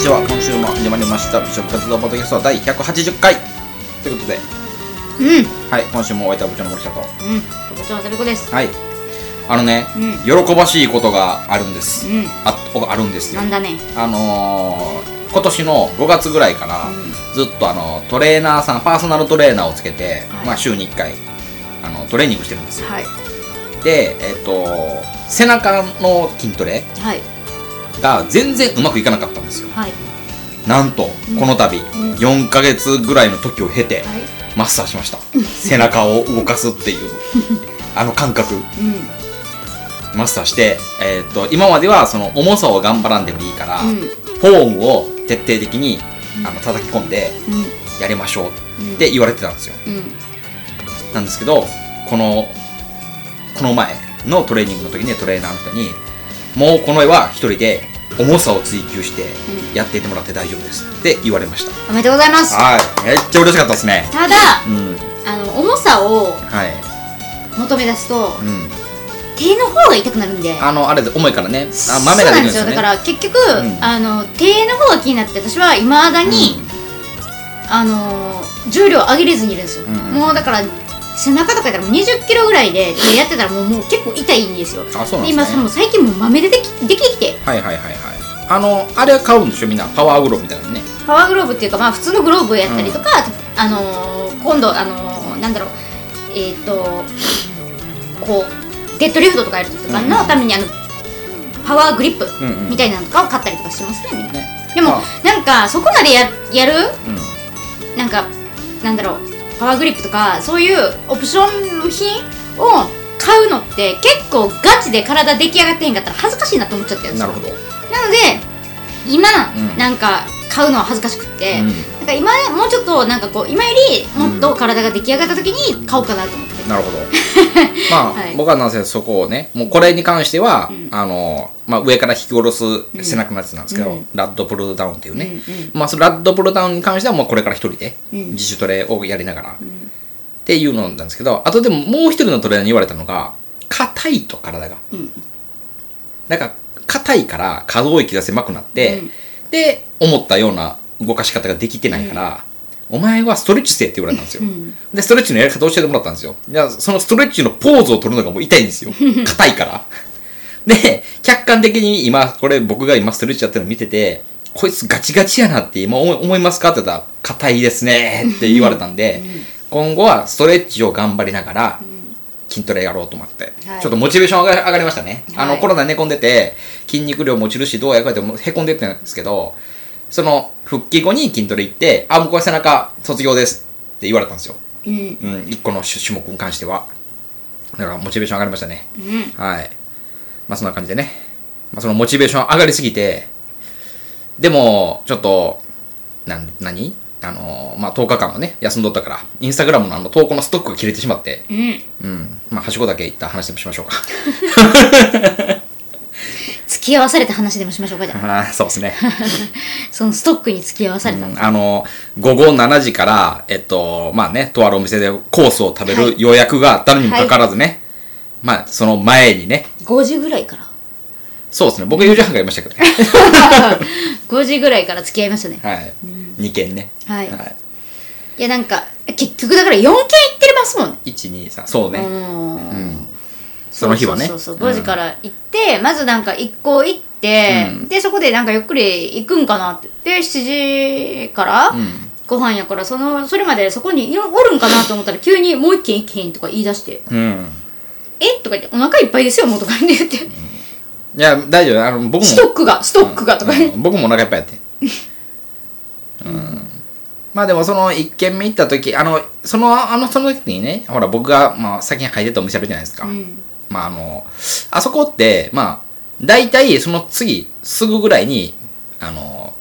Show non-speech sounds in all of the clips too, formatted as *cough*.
ちは。今週も始まりました。美食活動ポッドキャスト第180回。ということで。うん。はい。今週もお相手は部長の森下と。うん。部長のセルコです。はい。あのね、うん。喜ばしいことがあるんです、うん。あおあるんですよ。なんだね。あのー今年の5月ぐらいから、うん。ずっとあのトレーナーさんパーソナルトレーナーをつけて、はい。まあ、週に1回あのトレーニングしてるんですよ。はい。でえっ、と背中の筋トレはいが全然うまくいかなかったんですよ。はい。なんとこの度、ん。4ヶ月ぐらいの時を経て、はいマスターしました。背中を動かすっていうあの感覚。うん。マスターして、えっと今まではその重さを頑張らんでもいいから、うん。フォームを徹底的にあの叩き込んでうん。やりましょううんって言われてたんですよ。うん。なんですけどこのこの前のトレーニングの時にトレーナーの人にもうこの絵は一人で重さを追求してうんやっていってもらって大丈夫ですって言われました、おめでとうございます。はい。めっちゃ嬉しかったですね。ただうん。あの重さをはい。求め出すとうん。手の方が痛くなるんで。あのあれで重いからね。あ豆が出るんですよ。ねそうなんですよだから結局、うん。あの手の方が気になって私はいまだに、あの重量上げれずにいるんですよ、うんうん。もうだから背中とかやったらもう20キロぐらいで手やってたらもうもう結構痛いんですよ。あそうなんでね。もう最近もう豆出てきできてきて。はいはいはいはい。あのあれは買うんでしょ？みんなパワーグローブみたいなのね。パワーグローブっていうかまあ普通のグローブやったりとか、あのー今度あのーなんだろう。えっ、とこうデッドリフトとかやる時とかのためにあのパワーグリップうんうん。みたいなのとかを買ったりとかしてますね。みんなね。でもあ。なんかそこまでややる？うん。なんかなんだろうパワーグリップとかそういうオプション品を買うのって結構ガチで体出来上がってへんかったら恥ずかしいなと思っちゃってるんですよ。なるほど。なので今、うん。なんか買うのは恥ずかしくって、うん。なんか今もうちょっとなんかこう今よりもっと体が出来上がった時に買おうかなと思って、なるほど。*laughs* まあ、はい。僕はなんせそこをねもうこれに関しては、うん。あの、まあ、上から引き下ろす背中のやつなんですけど、うん。ラッドプルダウンっていうね、まあ、そのラッドプルダウンに関してはもうこれから一人でうん。自主トレをやりながら、っていうのなんですけどあとでももう一人のトレーナーに言われたのが硬いと体が、うん。なんか硬いから可動域が狭くなって、うん。で思ったような動かし方ができてないから、お前はストレッチせえって言われたんですよ、うん。でストレッチのやり方を教えてもらったんですよ。いやそのストレッチのポーズを取るのがもう痛いんですよ。硬いから。で客観的に今これ僕が今ストレッチやってるの見ててこいつガチガチやなって今思い思いますかって言ったら硬いですねって言われたんで、今後はストレッチを頑張りながら筋トレやろうと思って、はい。ちょっとモチベーション上が上がりましたね、あはい。のコロナ寝込んでて筋肉量も落ちるしどうやかってもへこんでったんですけどその復帰後に筋トレ行ってあ僕は背中卒業ですって言われたんですようんうん、1個の種種目に関しては。だからモチベーション上がりましたね。うんはい。まあそんな感じでね。まあそのモチベーション上がりすぎて、でも、ちょっと、なん、何？あのまあ10日間はね、休んどったから、インスタグラムのあの投稿のストックが切れてしまって、うんうん。まあはしごだけ行った話でもしましょうか。*laughs* 付き合わされた話でもしましょうかじゃあ *laughs* あーそうですね。*laughs* そのストックに付き合わされたうんあの、午後7時から、えっと、まあね、とあるお店でコースを食べはいる予約があったのにもかかわらずね、まあその前にね、5時ぐらいからそうですね。僕4時半からいましたけどね。*laughs* 5時ぐらいから付き合いましたねはい。2件ね。はいはい。いやなんか結局だから4件行ってますもんね1、2、3。そうね。うんうん。その日はね。そうそうそう5時から行って、まずなんか一個行って、うんでそこでなんかゆっくり行くんかなってで7時からうん。ご飯やからそのそれまでそこにいおるんかなと思ったら急にもう一軒行けへんとか言い出してうん。「え？とか言って「お腹いっぱいですよもう」とか言って言っていや、大丈夫。あの、僕も。ストックがストックがとか言って、うん僕もお腹いっぱいやって。うん。まあでもその1軒目行った時、あの、その、あの、その時にね、ほら僕が、まあ先に入ってたお店あるじゃないですか。うんまああの、あそこって、まあ、大体その次、すぐぐらいに、あの、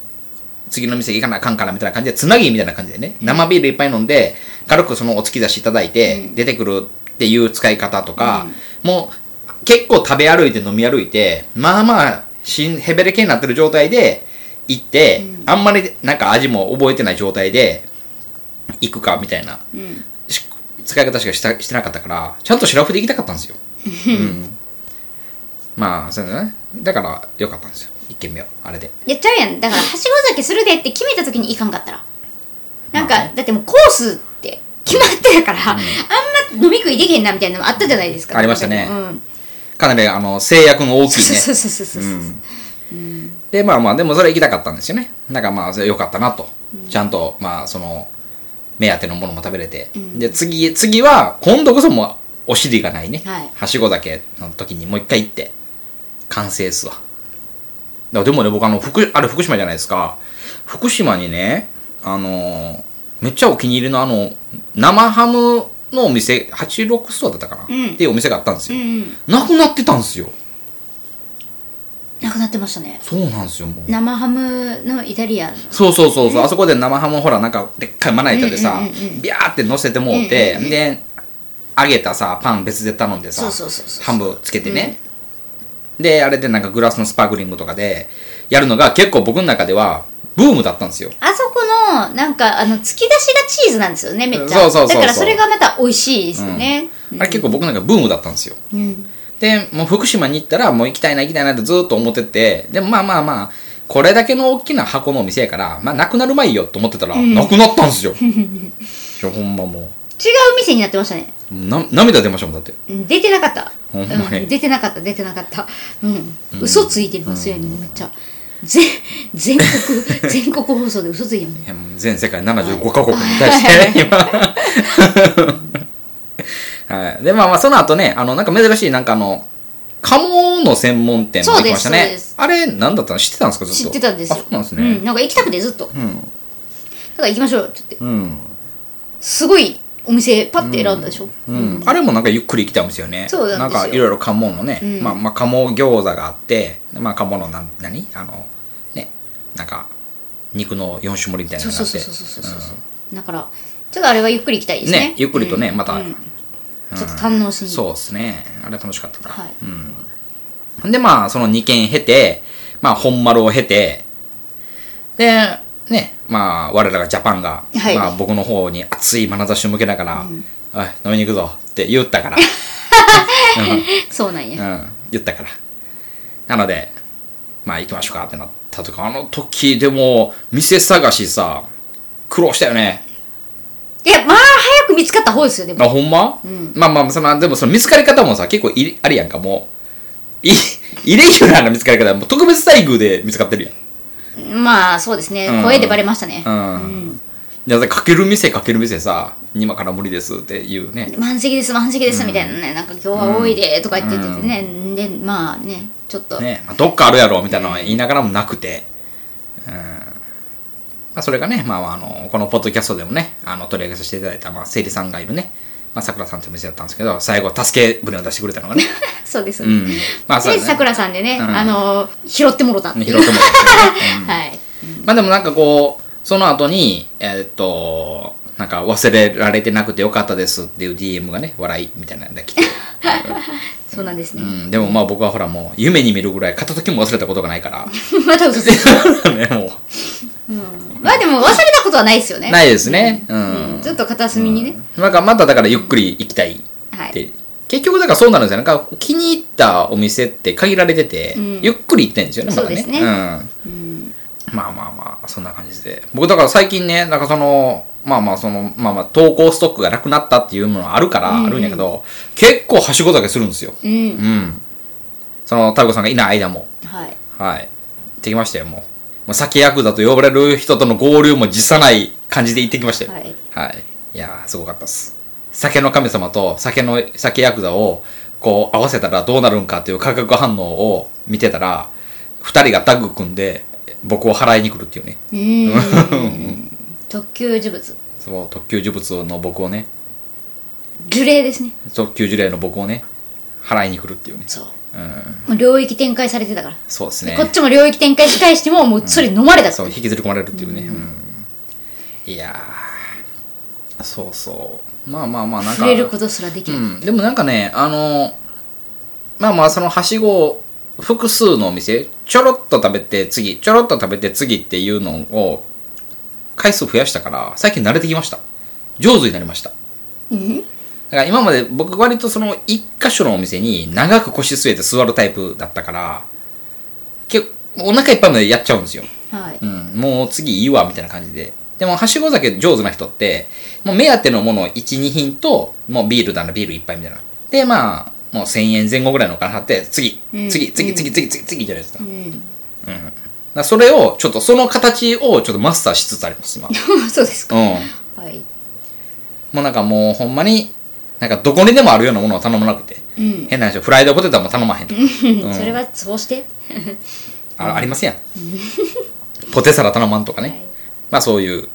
次の店行かなあかんからみたいな感じで、つなぎみたいな感じでね、生ビールいっぱい飲んで、軽くそのお突き出しいただいて、うん。出てくるっていう使い方とか、もう結構食べ歩いて飲み歩いて、まあまあ、しんヘベレケになってる状態で行って、あんまりなんか味も覚えてない状態で行くかみたいな。うん。し使い方しかしたしてなかったから、ちゃんとシラフで行きたかったんですよ。うん、まあ、そうだね。だから、よかったんですよ。1軒目をあれで。やっちゃうやん。だからはしご酒するでって決めた時にいかんかったら。なんか、まあね。だってもうコースって決まってるから、あんま飲み食いできへんなみたいなのもあったじゃないですか。ありましたね。うん、かなりあの制約の大きいね。そうそうそうそうそう、う。ん。でまあまあでもそれ行きたかったんですよね。だからまあそれ良かったなと、ちゃんとまあその目当てのものも食べれて、で次次は今度こそもうお尻がないね、はい。しご酒の時にもう一回行って完成っすわ。でもね僕あの福あれ福島じゃないですか。福島にねあのーめっちゃお気に入りのあの生ハムのお店86ストアだったかな、うん。っていうお店があったんですよ、うんなくなってたんですよ。なくなってましたね。そうなんですよもう。生ハムのイタリア。ンそうそうそうそう、あそこで生ハムほらなんかでっかいまな板でさ、うんうんうんうんビャーって乗せてもうて、で揚げたさパン別で頼んでさそうそうそうそう。半分つけてね、であれでなんかグラスのスパークリングとかでやるのが結構僕の中ではブームだったんですよ。あそこのなんかあの突き出しがチーズなんですよねめっちゃ。そうそうそうそう。だからそれがまた美味しいですよね、あれ結構僕なんかブームだったんですよ。うん。でもう福島に行ったらもう行きたいな行きたいなってずっと思ってて。でもまあまあまあこれだけの大きな箱のお店やからまあなくなるまいよと思ってたら、なくなったんですよ。いやほんまも違う店になってましたね。うな涙出ましたもんだって。うん出てなかった。ほんまに。うん。出てなかった出てなかった。うん、嘘ついてますよねめっちゃ。全全国 *laughs* 全国放送で嘘ついてます全世界75カ国に対して。ね、今。はい。で、まあまあ、その後ね、あの、なんか珍しい、なんかあの、鴨の専門店もできましたね。あれ、なんだったの？知ってたんですか、ずっと。知ってたんですよ。あ、そうなんですね。うん、なんか行きたくてずっと、だうん。から行きましょうって言って。うん。すごいお店パッて選んだでしょ、うん。あれもなんかゆっくり行きたいんですよね。そうなんですよ。かいろいろ鴨のね、うん。まあまあ鴨餃子があって、まあ鴨のなん、何？あの、ね、なんか、肉の4種盛りみたいなのがあって。そうそうそうそうそうそう、だからちょっとあれはゆっくり行きたいですね。ね。ゆっくりとねまた。うん。ちょっと堪能しに、そうですね。あれ楽しかったから。はい。うん。で、まあ、その2件経て、まあ、本丸を経て、で、ね、まあ、我らがジャパンが、はい。まあ、僕の方に熱い眼差しを向けながら、おい、飲みに行くぞって言ったから、*laughs* そうなんや、うん、言ったから。なので、まあ、行きましょうかってなったとか、あの時でも、店探しさ、苦労したよね。いやまあ早く見つかった方ですよでも。あ、ほんま、まあまあ、その、でもその見つかり方もさ、結構いりあるやんか、もう。い、*laughs* イレギュラーな見つかり方、もう特別待遇で見つかってるやん。まあそうですね、うん。声でバレましたね、うん。いや、だかける店かける店さ、今から無理ですっていうね。満席です満席ですみたいなね、なんか今日は多いでとか言っててね、でまあねちょっと、ね、まあ、どっかあるやろみたいなのは言いながらもなくて。うん。まあ、それがね、まあ、あの、このポッドキャストでもね、あの、取り上げさせていただいた、まあ、せいりさんがいるね、まあ、さくらさんという店だったんですけど、最後、助け舟を出してくれたのがね。*laughs* そうです、うん。まあ、そうで。さくらさんでね、うんあの拾ってもろたって拾ってもらってね。*laughs* はいまあでもなんかこう、その後に、えーっと、なんか忘れられてなくてよかったですっていう DM がね、笑いみたいなんで来て。*laughs* そうなんですね、うん、でもまあ僕はほらもう夢に見るぐらい片時も忘れたことがないから。また嘘ついてね、もまあでも忘れたことはないですよねう。ないですね。うん。ずっと片隅にね、なんかまただからゆっくり行きたいって。はい結局だからそうなるんですよ。なんか気に入ったお店って限られてて、んゆっくり行ってんですよね、まだね。そうですねうん。うんまあまあまあ、そんな感じで。僕だから最近ね、なんかその、まあまあその、まあまあ投稿ストックがなくなったっていうのがあるから、あるんやけど、結構はしご酒するんですよ。うんうん。その、タルコさんがいない間も。はいはい。行ってきましたよ、もう。もう酒ヤクザと呼ばれる人との合流も辞さない感じで行ってきましたよ。はいはい。いやー、すごかったっす。酒の神様と酒の、酒ヤクザを、こう、合わせたらどうなるんかっていう化学反応を見てたら、二人がタッグ組んで、僕を払いに来るっていうね。うーん *laughs* 特級呪物そう、特級呪物の僕をね、呪霊ですね特級呪霊の僕をね、払いに来るっていうね。そううん。もう領域展開されてたから、そうですね。こっちも領域展開し返してももうそれ飲まれたそう、引きずり込まれるっていうね。うん。いやー、そうそう。まあまあまあ、なんか。触れることすらできない、うん、でもなんかね、あの、まあまあ、そのはしご、複数のお店、ちょろっと食べて次、ちょろっと食べて次っていうのを、回数増やしたから、最近慣れてきました。上手になりました。うんだから今まで僕割とその一箇所のお店に長く腰据えて座るタイプだったから、けお腹いっぱいまでやっちゃうんですよ。はいうん、もう次いいわ、みたいな感じで。でも、はしご酒上手な人って、もう目当てのものを1、2品と、もうビールだな、ビールいっぱいみたいな。で、まあ、もう1000円前後ぐらいのお金払って、次、うん次、次、うん次、次、次、次じゃないですか。ううん。だんからそれを、ちょっとその形をちょっとマスターしつつあります、今。うん。そうですかはいもうなんかもうほんまに、なんかどこにでもあるようなものを頼まなくて。うん変な話、フライドポテトも頼まへんとか。うんそれはそうしてあありますやん。ポテサラ頼まんとかね。はいまあそういう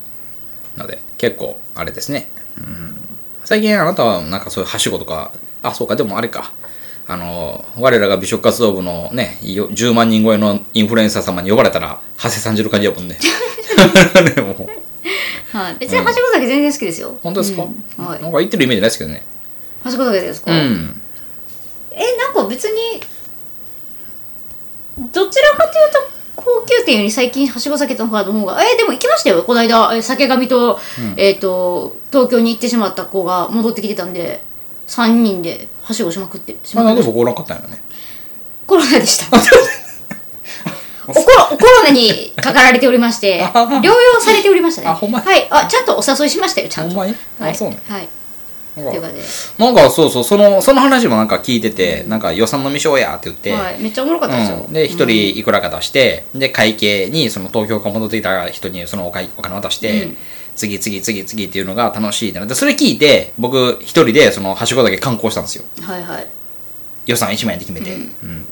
ので、結構あれですね。うん、最近あなたはなんかそういうはしごとか、あ、そうか、でもあれか。あの、我らが美食活動部のね、よ10万人超えのインフルエンサー様に呼ばれたら、はせさんじる感じやもんね。*laughs* でもはい別にはしご酒全然好きですよ本当ですか、うんはいなんか言ってるイメージないですけどね。はしご酒ですか？うん。えなんか別にどちらかというと高級店より最近はしご酒の方がえでも行きましたよこの間。え酒神と,、えっ、と東京に行ってしまった子が戻ってきてたんで3人ではしごしまくってしまってで僕おらんかったんやろね。コロナでした。*laughs* おコロおコロナにかかられておりまして療養されておりましたね。あほんまはい。あちゃんとお誘いしましたよちゃんと。ほんまに？はい、あそうね。はいなんかなんかそうそう、その、その話もなんか聞いてて、なんか予算の未消やって言って、はい、めっちゃおもろかったですよ、うん、で、一人いくらか出して、で、会計に、その東京から戻ってきた人にそのお金お金渡して、うん。次、次、次、次っていうのが楽しいってなって、それ聞いて、僕一人でそのはしごだけ観光したんですよ。はいはい。予算1万円で決めて。うん。うん。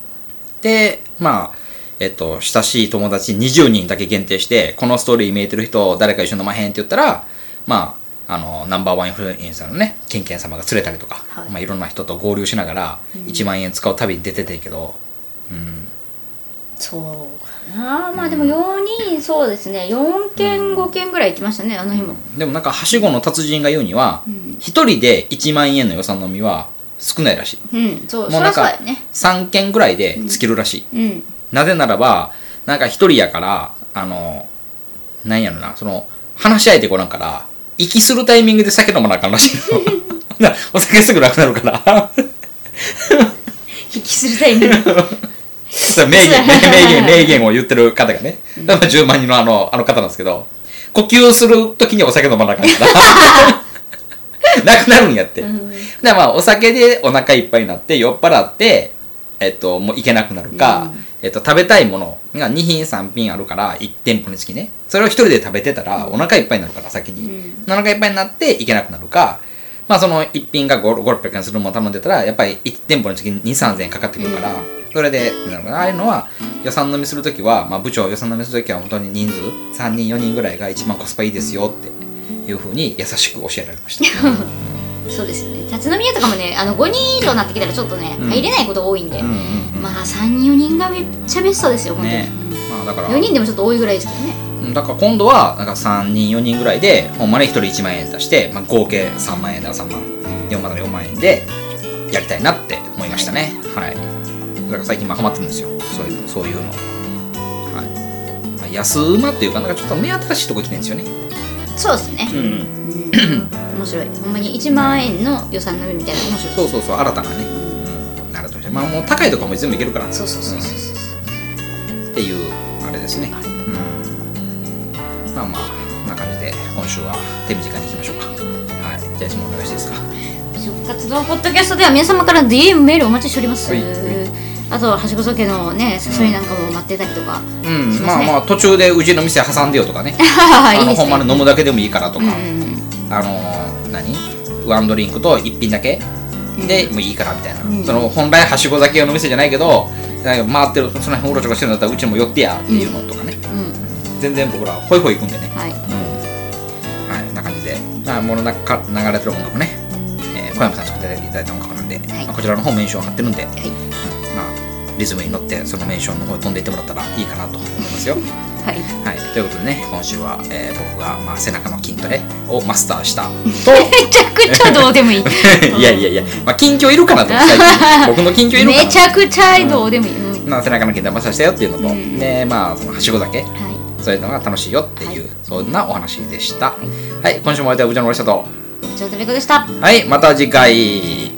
で、まあ、えっと、親しい友達20人だけ限定して、このストーリー見えてる人、誰か一緒に飲まへんって言ったら、まあ、あの、ナンバーワンインフルエンサーのね、ケンケン様が連れたりとか、はい。まあ、いろんな人と合流しながら、1万円使う旅に出ててんけど、うん、そうかな。まあでも4人そうですね。4件5件ぐらい行きましたねあの日も。でもなんか、はしごの達人が言うにはん、一、人で1万円の予算飲みは少ないらしい。うんそうもうなんかそうだよね。3件ぐらいで尽きるらしい。うん。なぜならば、なんか一人やから、あの、なんやろな、その、話し相手こらんから、息するタイミングで酒飲まなあかんらしいの。*laughs* お酒すぐなくなるから。*laughs* 引きするタイミング *laughs* 名言、名言、名言を言ってる方がね。だから10万人のあの、あの方なんですけど、呼吸するときにお酒飲まなあかんから。なくなるんやって。うんでまあ、お酒でお腹いっぱいになって、酔っ払って、えっと、もう行けなくなるか、うんえっと、食べたいものが2品3品あるから、1店舗につきね。それを一人で食べてたら、お腹いっぱいになるから、先に。うん。お腹いっぱいになって行けなくなるか、まあ、その1品が5、600円するもの頼んでたら、やっぱり1店舗につき2、3000円かかってくるから、それで、ああいうのは、予算飲みするときは、まあ、部長予算飲みするときは本当に人数、3人、4人ぐらいが一番コスパいいですよっていうふうに優しく教えられました。*laughs* そうですよね。立ち飲み屋とかもねあの5人以上になってきたらちょっとね、うん。入れないこと多いんで、まあ3人4人がめっちゃベストですよ本当に、ね。まあだから4人でもちょっと多いぐらいですけどね。うんだから今度はなんか3人4人ぐらいでほんまに1人1万円出して、まあ、合計3万円だから3万。4万だから4万円でやりたいなって思いましたね。はい。だから最近まあハマってるんですよ。そういうのそういうの。はい、まあ、安馬っていうかなんかちょっと目新しいとこ来てるんですよね。そうですね。う、ん。うん、面白い。ほんまに1万円の予算飲みみたいな面白い。そうそうそう。新たなね、うん、なるとまあもう高いとこも全部いけるから。そうそうそうそうそう。っていうあれですね、うん、まあまあこんな感じで今週は手短にいきましょうか。はい。じゃあ質問お願いしていいですか？食活動ポッドキャストでは皆様から DM メールお待ちしております。あとははしご酒のね誘いなんかも待ってたりとか、うん、しまあまあ途中でうちの店挟んでよとかね。*laughs* いあのいですね。ほんまに飲むだけでもいいからとか、うんうんあの何？ワンドリンクと一品だけ？でもういいからみたいな、うん。その本来はしご酒用の店じゃないけど回ってるその辺うろちょろしてるんだったらうちにも寄ってやっていうのとかね、うん全然僕らホイホイ行くんでね。はい。うん。はいこんな感じで、まあ、ものなか流れてる音楽ね、えー小山さん作っていただいた音楽なんで、はい。まあこちらの方メンション貼ってるんで、はい。まあリズムに乗ってそのメンションの方に飛んでいってもらったらいいかなと思いますよ。はい。はい、ということでね、今週は、えー僕が、まあ、背中の筋トレをマスターしたと、*laughs* めちゃくちゃどうでもいい。*laughs* いやいやいや、まあ、近況いるかなと、最近。*laughs* 僕の近況いるかな。めちゃくちゃどうでもいい、うん。まあ、背中の筋トレマスターしたよっていうのと、うん。で、まあ、その、はしご酒、はいそういうのが楽しいよっていう、そんなお話でした。はい、今週もお相手は部長の森下と、部長とべこでした。はい、また次回。